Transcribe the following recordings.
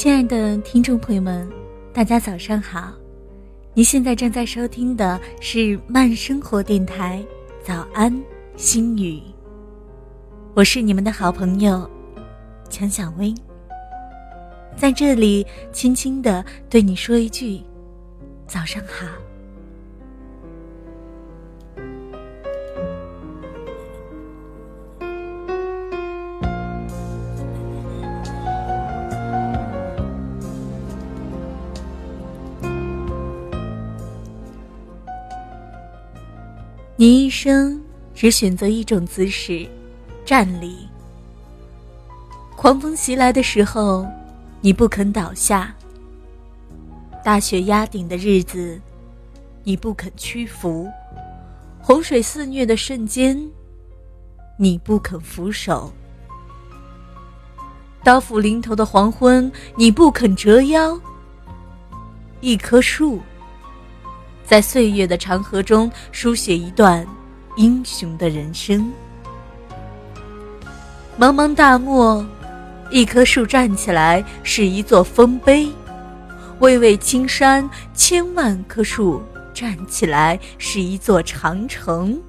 亲爱的听众朋友们，大家早上好！您现在正在收听的是慢生活电台《早安心语》，我是你们的好朋友强小薇，在这里轻轻的对你说一句早上好。你一生只选择一种姿势，站立。狂风袭来的时候，你不肯倒下；大雪压顶的日子，你不肯屈服；洪水肆虐的瞬间，你不肯俯首；刀斧临头的黄昏，你不肯折腰。一棵树。在岁月的长河中，书写一段英雄的人生。茫茫大漠，一棵树站起来是一座丰碑；巍巍青山，千万棵树站起来是一座长城。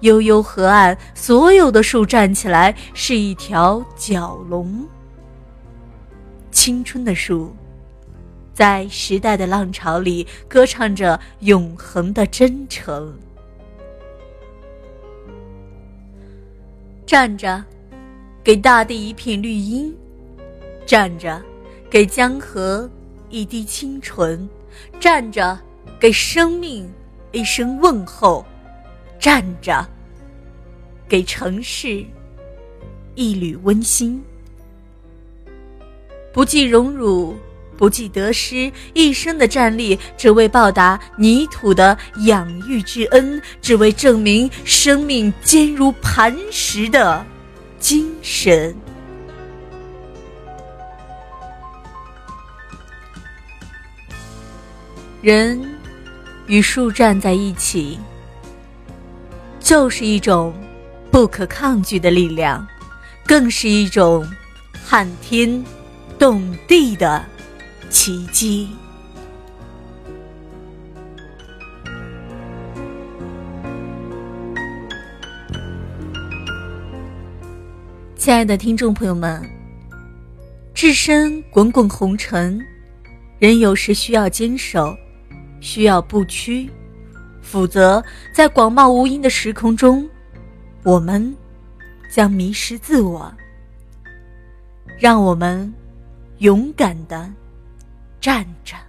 悠悠河岸，所有的树站起来是一条蛟龙。青春的树。在时代的浪潮里，歌唱着永恒的真诚。站着，给大地一片绿荫；站着，给江河一滴清纯；站着，给生命一声问候；站着，给城市一缕温馨。不计荣辱。不计得失，一生的站立，只为报答泥土的养育之恩，只为证明生命坚如磐石的精神。人与树站在一起，就是一种不可抗拒的力量，更是一种撼天动地的。奇迹，亲爱的听众朋友们，置身滚滚红尘，人有时需要坚守，需要不屈，否则在广袤无垠的时空中，我们将迷失自我。让我们勇敢的。站着。